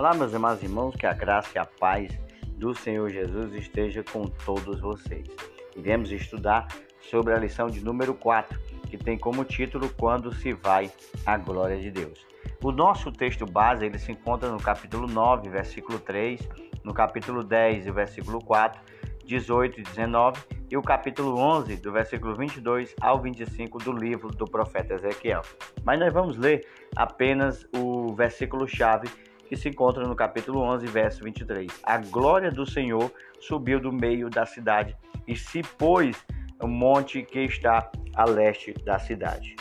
Olá, meus e irmãos, que a graça e a paz do Senhor Jesus esteja com todos vocês. Iremos estudar sobre a lição de número 4, que tem como título Quando se vai a glória de Deus. O nosso texto base ele se encontra no capítulo 9, versículo 3, no capítulo 10, versículo 4, 18 e 19 e o capítulo 11, do versículo 22 ao 25 do livro do profeta Ezequiel. Mas nós vamos ler apenas o versículo chave que se encontra no capítulo 11, verso 23. A glória do Senhor subiu do meio da cidade e se pôs o monte que está a leste da cidade.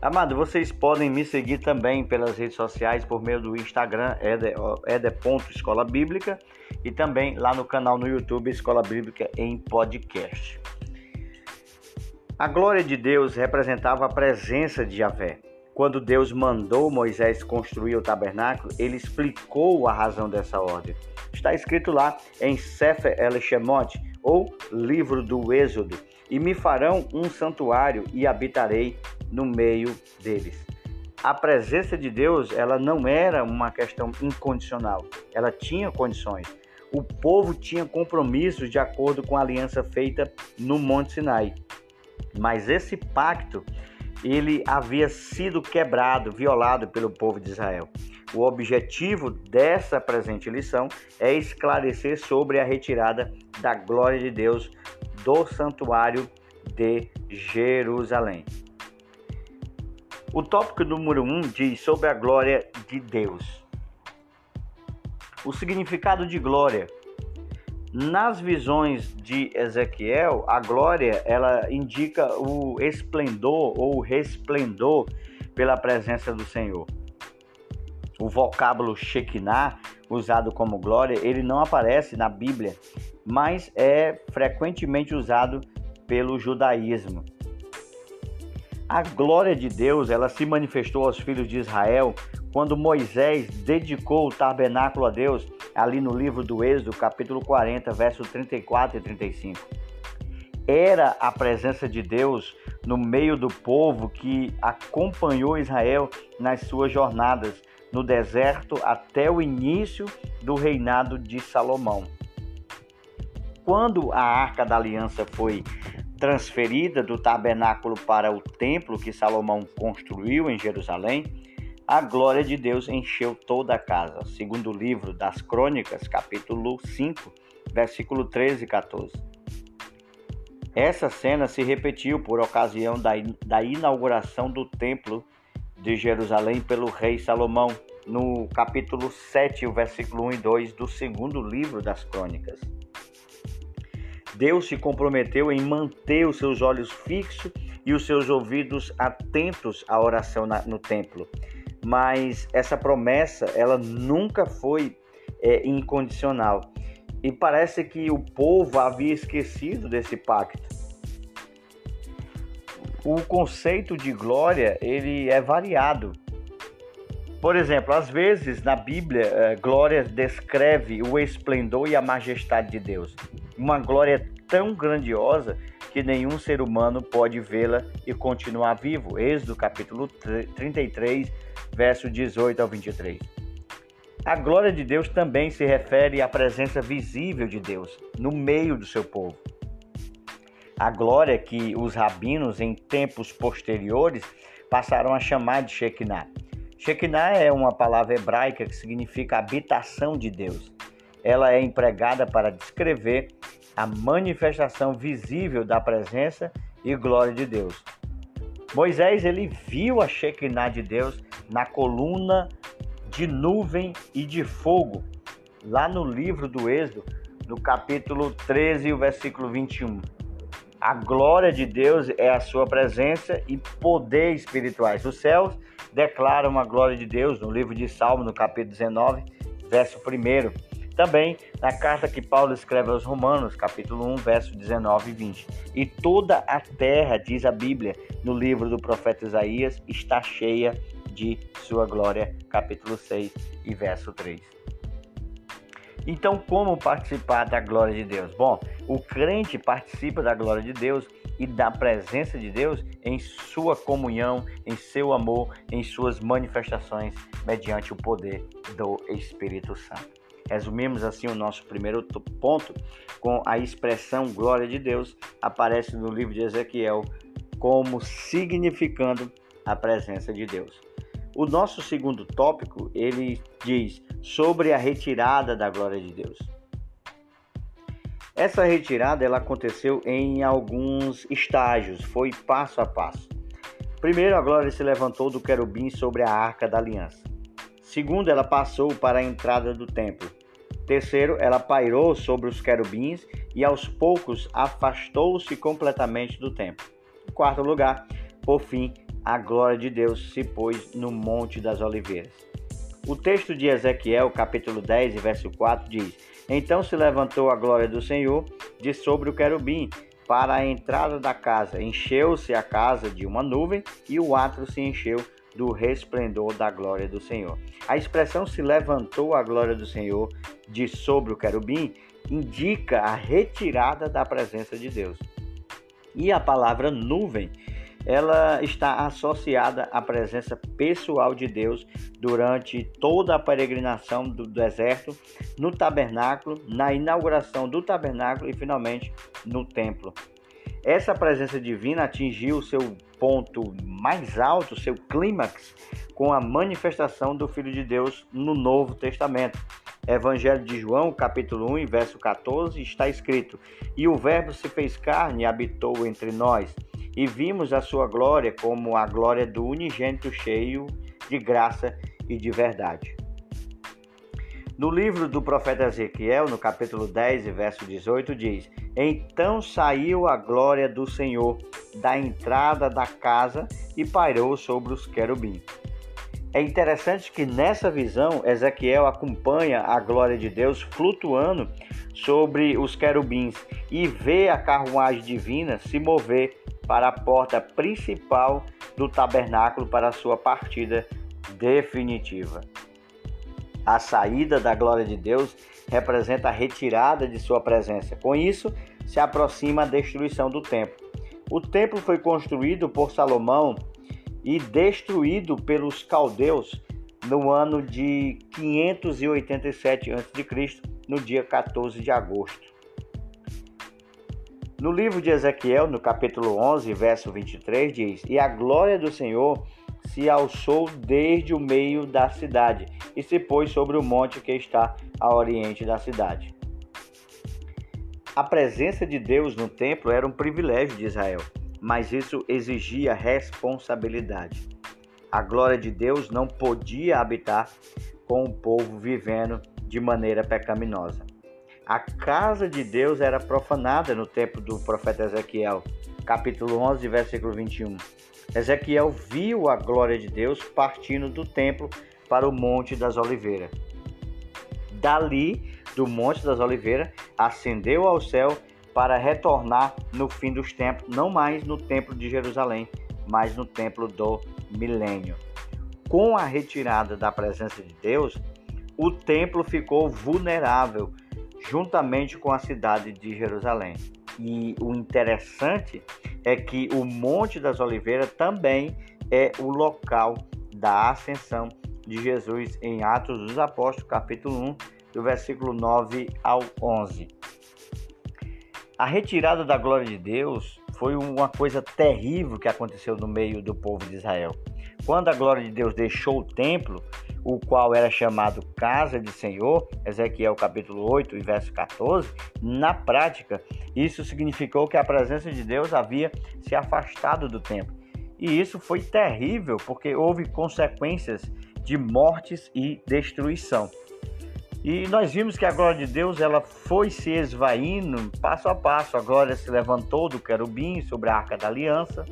Amado, vocês podem me seguir também pelas redes sociais por meio do Instagram, ede.escola bíblica, e também lá no canal no YouTube Escola Bíblica em Podcast. A glória de Deus representava a presença de Javé. Quando Deus mandou Moisés construir o tabernáculo, ele explicou a razão dessa ordem. Está escrito lá em Sefer El Shemot, ou livro do Êxodo, e me farão um santuário e habitarei no meio deles. A presença de Deus, ela não era uma questão incondicional, ela tinha condições. O povo tinha compromissos de acordo com a aliança feita no Monte Sinai. Mas esse pacto ele havia sido quebrado, violado pelo povo de Israel. O objetivo dessa presente lição é esclarecer sobre a retirada da glória de Deus do santuário de Jerusalém. O tópico número 1 um diz sobre a glória de Deus. O significado de glória nas visões de Ezequiel, a glória ela indica o esplendor ou resplendor pela presença do Senhor. O vocábulo Shekinah, usado como glória, ele não aparece na Bíblia, mas é frequentemente usado pelo judaísmo. A glória de Deus, ela se manifestou aos filhos de Israel quando Moisés dedicou o tabernáculo a Deus, ali no livro do Êxodo, capítulo 40, versos 34 e 35. Era a presença de Deus no meio do povo que acompanhou Israel nas suas jornadas no deserto até o início do reinado de Salomão. Quando a Arca da Aliança foi transferida do tabernáculo para o templo que Salomão construiu em Jerusalém, a glória de Deus encheu toda a casa. Segundo o livro das Crônicas, capítulo 5, versículo 13 e 14. Essa cena se repetiu por ocasião da, da inauguração do templo de Jerusalém pelo rei Salomão, no capítulo 7, o versículo 1 e 2 do segundo livro das Crônicas. Deus se comprometeu em manter os seus olhos fixos e os seus ouvidos atentos à oração no templo mas essa promessa ela nunca foi é, incondicional e parece que o povo havia esquecido desse pacto. O conceito de glória ele é variado. Por exemplo, às vezes na Bíblia, é, glória descreve o esplendor e a majestade de Deus. Uma glória tão grandiosa que nenhum ser humano pode vê-la e continuar vivo. Êxodo capítulo 33, verso 18 ao 23. A glória de Deus também se refere à presença visível de Deus no meio do seu povo. A glória que os rabinos em tempos posteriores passaram a chamar de Shekinah. Shekinah é uma palavra hebraica que significa habitação de Deus. Ela é empregada para descrever a manifestação visível da presença e glória de Deus. Moisés ele viu a Shekinah de Deus na coluna de nuvem e de fogo, lá no livro do Êxodo, no capítulo 13, o versículo 21. A glória de Deus é a sua presença e poder espirituais. Os céus declaram a glória de Deus no livro de Salmo, no capítulo 19, verso 1. Também na carta que Paulo escreve aos Romanos, capítulo 1, verso 19 e 20. E toda a terra, diz a Bíblia, no livro do profeta Isaías, está cheia de sua glória, capítulo 6 e verso 3. Então, como participar da glória de Deus? Bom, o crente participa da glória de Deus e da presença de Deus em sua comunhão, em seu amor, em suas manifestações mediante o poder do Espírito Santo. Resumimos assim o nosso primeiro ponto com a expressão glória de Deus, aparece no livro de Ezequiel como significando a presença de Deus. O nosso segundo tópico, ele diz sobre a retirada da glória de Deus. Essa retirada ela aconteceu em alguns estágios, foi passo a passo. Primeiro, a glória se levantou do querubim sobre a arca da aliança. Segundo, ela passou para a entrada do templo. Terceiro, ela pairou sobre os querubins e aos poucos afastou-se completamente do templo. Em quarto lugar, por fim, a glória de Deus se pôs no Monte das Oliveiras. O texto de Ezequiel, capítulo 10, verso 4 diz: Então se levantou a glória do Senhor de sobre o querubim para a entrada da casa. Encheu-se a casa de uma nuvem e o átrio se encheu do resplendor da glória do Senhor. A expressão se levantou a glória do Senhor de sobre o querubim indica a retirada da presença de Deus. E a palavra nuvem ela está associada à presença pessoal de Deus durante toda a peregrinação do deserto, no tabernáculo, na inauguração do tabernáculo e finalmente no templo. Essa presença divina atingiu seu ponto mais alto, seu clímax, com a manifestação do Filho de Deus no Novo Testamento. Evangelho de João, capítulo 1, verso 14, está escrito: E o Verbo se fez carne e habitou entre nós e vimos a sua glória como a glória do unigênito cheio de graça e de verdade. No livro do profeta Ezequiel, no capítulo 10, verso 18, diz: Então saiu a glória do Senhor da entrada da casa e pairou sobre os querubins. É interessante que nessa visão Ezequiel acompanha a glória de Deus flutuando sobre os querubins e vê a carruagem divina se mover para a porta principal do tabernáculo para a sua partida definitiva. A saída da glória de Deus representa a retirada de sua presença. Com isso, se aproxima a destruição do templo. O templo foi construído por Salomão e destruído pelos caldeus no ano de 587 a.C., no dia 14 de agosto. No livro de Ezequiel, no capítulo 11, verso 23, diz: E a glória do Senhor se alçou desde o meio da cidade e se pôs sobre o monte que está a oriente da cidade. A presença de Deus no templo era um privilégio de Israel, mas isso exigia responsabilidade. A glória de Deus não podia habitar com o povo vivendo de maneira pecaminosa. A casa de Deus era profanada no tempo do profeta Ezequiel, capítulo 11, versículo 21. Ezequiel viu a glória de Deus partindo do templo para o Monte das Oliveiras. Dali, do Monte das Oliveiras, ascendeu ao céu para retornar no fim dos tempos, não mais no templo de Jerusalém, mas no templo do milênio. Com a retirada da presença de Deus, o templo ficou vulnerável juntamente com a cidade de Jerusalém. E o interessante é que o Monte das Oliveiras também é o local da ascensão de Jesus em Atos dos Apóstolos, capítulo 1, do versículo 9 ao 11. A retirada da glória de Deus foi uma coisa terrível que aconteceu no meio do povo de Israel. Quando a glória de Deus deixou o templo, o qual era chamado casa de Senhor, Ezequiel capítulo 8 e verso 14, na prática, isso significou que a presença de Deus havia se afastado do templo. E isso foi terrível, porque houve consequências de mortes e destruição. E nós vimos que a glória de Deus ela foi se esvaindo passo a passo. A glória se levantou do querubim sobre a arca da aliança.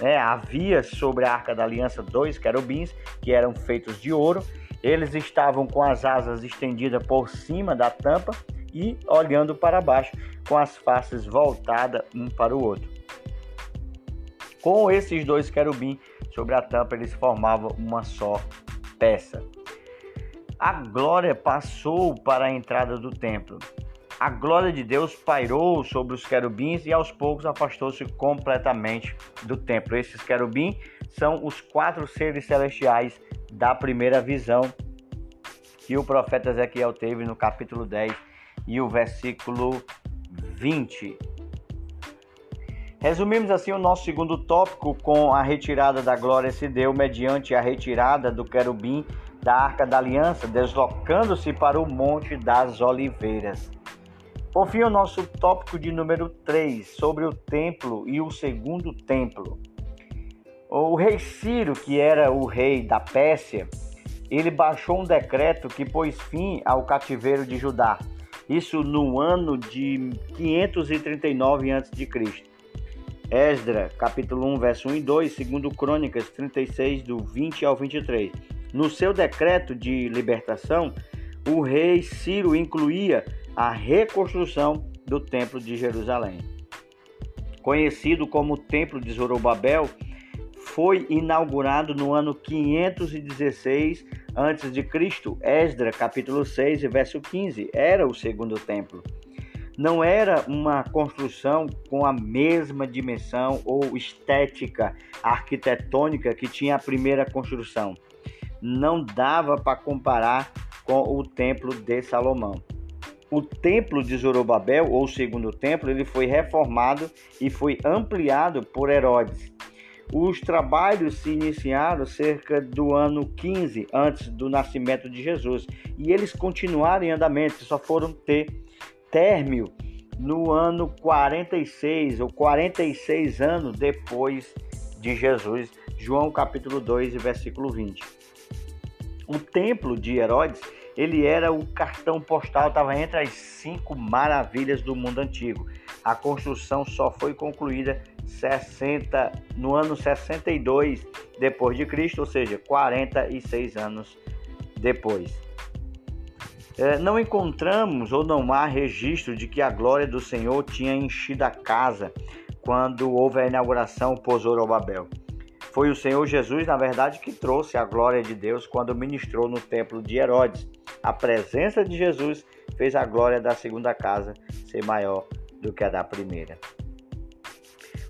Né? Havia sobre a arca da aliança dois querubins que eram feitos de ouro. Eles estavam com as asas estendidas por cima da tampa e olhando para baixo, com as faces voltadas um para o outro. Com esses dois querubins sobre a tampa, eles formavam uma só peça. A glória passou para a entrada do templo. A glória de Deus pairou sobre os querubins e aos poucos afastou-se completamente do templo. Esses querubins são os quatro seres celestiais da primeira visão que o profeta Ezequiel teve no capítulo 10 e o versículo 20. Resumimos assim o nosso segundo tópico com a retirada da glória se deu mediante a retirada do querubim da Arca da Aliança, deslocando-se para o Monte das Oliveiras. Por fim, o nosso tópico de número 3, sobre o templo e o segundo templo. O rei Ciro, que era o rei da Pérsia, ele baixou um decreto que pôs fim ao cativeiro de Judá. Isso no ano de 539 a.C. Esdra, capítulo 1, verso 1 e 2, segundo Crônicas 36, do 20 ao 23. No seu decreto de libertação, o rei Ciro incluía a reconstrução do Templo de Jerusalém. Conhecido como Templo de Zorobabel, foi inaugurado no ano 516 a.C. Esdra, capítulo 6, verso 15, era o segundo templo não era uma construção com a mesma dimensão ou estética arquitetônica que tinha a primeira construção. Não dava para comparar com o templo de Salomão. O templo de Zorobabel, ou segundo templo, ele foi reformado e foi ampliado por Herodes. Os trabalhos se iniciaram cerca do ano 15 antes do nascimento de Jesus e eles continuaram em andamento, só foram ter término no ano 46 ou 46 anos depois de Jesus, João capítulo 2 versículo 20. O templo de Herodes, ele era o cartão postal, estava entre as cinco maravilhas do mundo antigo. A construção só foi concluída 60 no ano 62 depois de Cristo, ou seja, 46 anos depois. É, não encontramos ou não há registro de que a glória do Senhor tinha enchido a casa quando houve a inauguração por Zorobabel. Foi o Senhor Jesus, na verdade, que trouxe a glória de Deus quando ministrou no templo de Herodes. A presença de Jesus fez a glória da segunda casa ser maior do que a da primeira.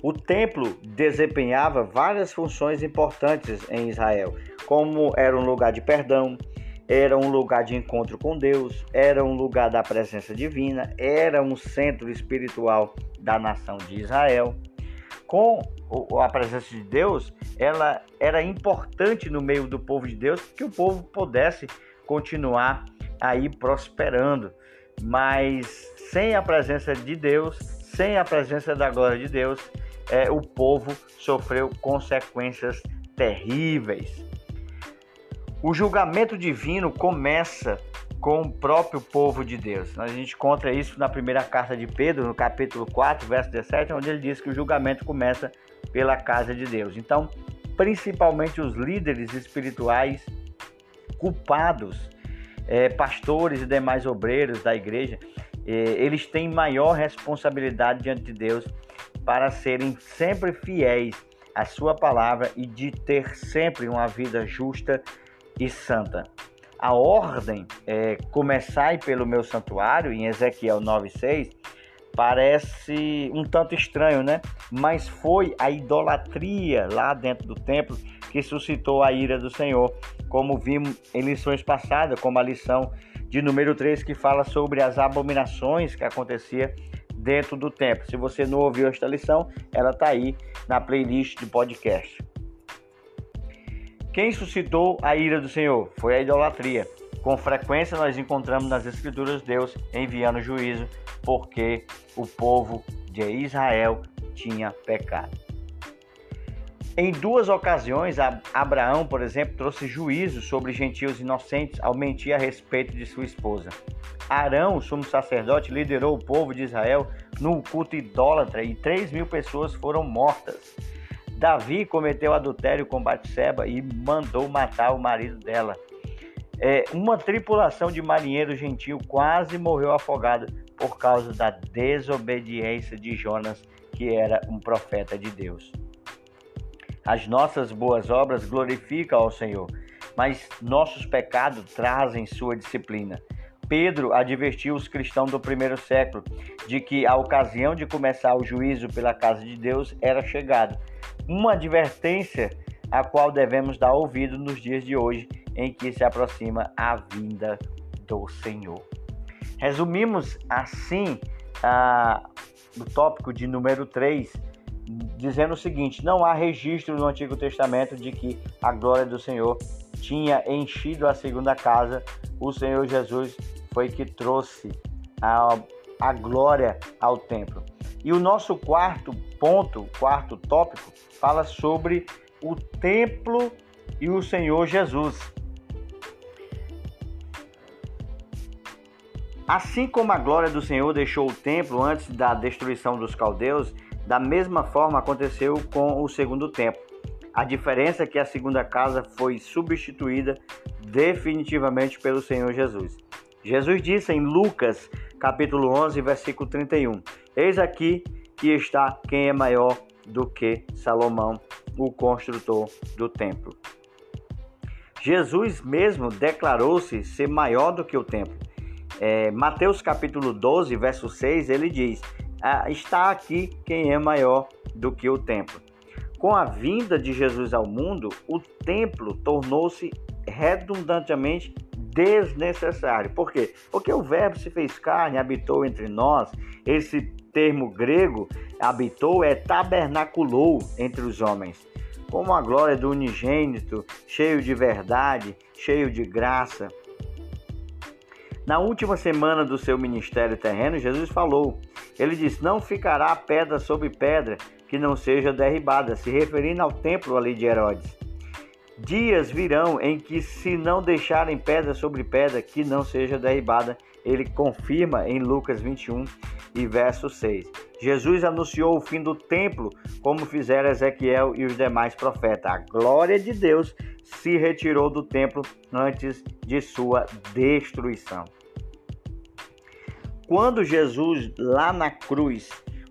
O templo desempenhava várias funções importantes em Israel, como era um lugar de perdão, era um lugar de encontro com Deus, era um lugar da presença divina, era um centro espiritual da nação de Israel. Com a presença de Deus, ela era importante no meio do povo de Deus que o povo pudesse continuar aí prosperando. Mas sem a presença de Deus, sem a presença da glória de Deus, é, o povo sofreu consequências terríveis. O julgamento divino começa com o próprio povo de Deus. A gente encontra isso na primeira carta de Pedro, no capítulo 4, verso 17, onde ele diz que o julgamento começa pela casa de Deus. Então, principalmente os líderes espirituais culpados, é, pastores e demais obreiros da igreja, é, eles têm maior responsabilidade diante de Deus para serem sempre fiéis à sua palavra e de ter sempre uma vida justa e santa. A ordem é, começai pelo meu santuário, em Ezequiel 9,6, parece um tanto estranho, né? Mas foi a idolatria lá dentro do templo que suscitou a ira do Senhor, como vimos em lições passadas, como a lição de número 3 que fala sobre as abominações que acontecia dentro do templo. Se você não ouviu esta lição, ela está aí na playlist do podcast. Quem suscitou a ira do Senhor? Foi a idolatria. Com frequência nós encontramos nas Escrituras Deus enviando juízo porque o povo de Israel tinha pecado. Em duas ocasiões, Abraão, por exemplo, trouxe juízo sobre gentios inocentes ao mentir a respeito de sua esposa. Arão, o sumo sacerdote, liderou o povo de Israel num culto idólatra e 3 mil pessoas foram mortas. Davi cometeu adultério com Batseba e mandou matar o marido dela. É, uma tripulação de marinheiros gentil quase morreu afogada por causa da desobediência de Jonas, que era um profeta de Deus. As nossas boas obras glorificam ao Senhor, mas nossos pecados trazem sua disciplina. Pedro advertiu os cristãos do primeiro século de que a ocasião de começar o juízo pela casa de Deus era chegada. Uma advertência a qual devemos dar ouvido nos dias de hoje, em que se aproxima a vinda do Senhor. Resumimos assim o tópico de número 3, dizendo o seguinte: não há registro no Antigo Testamento de que a glória do Senhor tinha enchido a segunda casa. O Senhor Jesus foi que trouxe a, a glória ao templo. E o nosso quarto ponto, quarto tópico, fala sobre o templo e o Senhor Jesus. Assim como a glória do Senhor deixou o templo antes da destruição dos caldeus, da mesma forma aconteceu com o segundo templo. A diferença é que a segunda casa foi substituída definitivamente pelo Senhor Jesus. Jesus disse em Lucas, capítulo 11, versículo 31: Eis aqui que está quem é maior do que Salomão, o construtor do templo. Jesus mesmo declarou-se ser maior do que o templo. É, Mateus capítulo 12, verso 6, ele diz: Está aqui quem é maior do que o templo. Com a vinda de Jesus ao mundo, o templo tornou-se redundantemente desnecessário. Por quê? Porque o Verbo se fez carne, habitou entre nós. Esse termo grego, habitou, é tabernaculou entre os homens. Como a glória do unigênito, cheio de verdade, cheio de graça. Na última semana do seu ministério terreno, Jesus falou. Ele disse: Não ficará pedra sobre pedra que não seja derribada, se referindo ao templo ali de Herodes. Dias virão em que, se não deixarem pedra sobre pedra que não seja derribada, ele confirma em Lucas 21 e verso 6. Jesus anunciou o fim do templo, como fizeram Ezequiel e os demais profetas. A glória de Deus se retirou do templo antes de sua destruição. Quando Jesus, lá na cruz,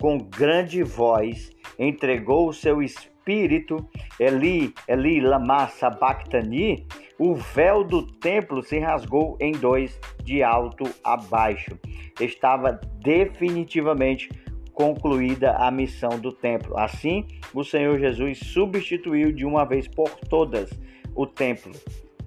com grande voz, entregou o seu espírito, Eli, Eli, lama sabachthani, o véu do templo se rasgou em dois, de alto a baixo. Estava definitivamente concluída a missão do templo. Assim, o Senhor Jesus substituiu de uma vez por todas o templo.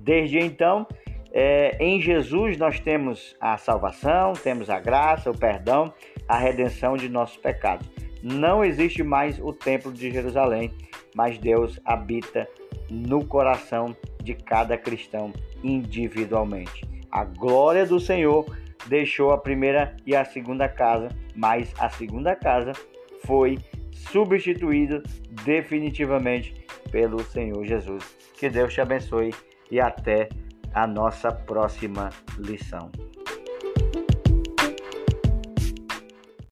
Desde então, é, em Jesus nós temos a salvação, temos a graça, o perdão, a redenção de nossos pecados. Não existe mais o templo de Jerusalém, mas Deus habita no coração de cada cristão individualmente. A glória do Senhor deixou a primeira e a segunda casa, mas a segunda casa foi substituída definitivamente pelo Senhor Jesus. Que Deus te abençoe e até a nossa próxima lição.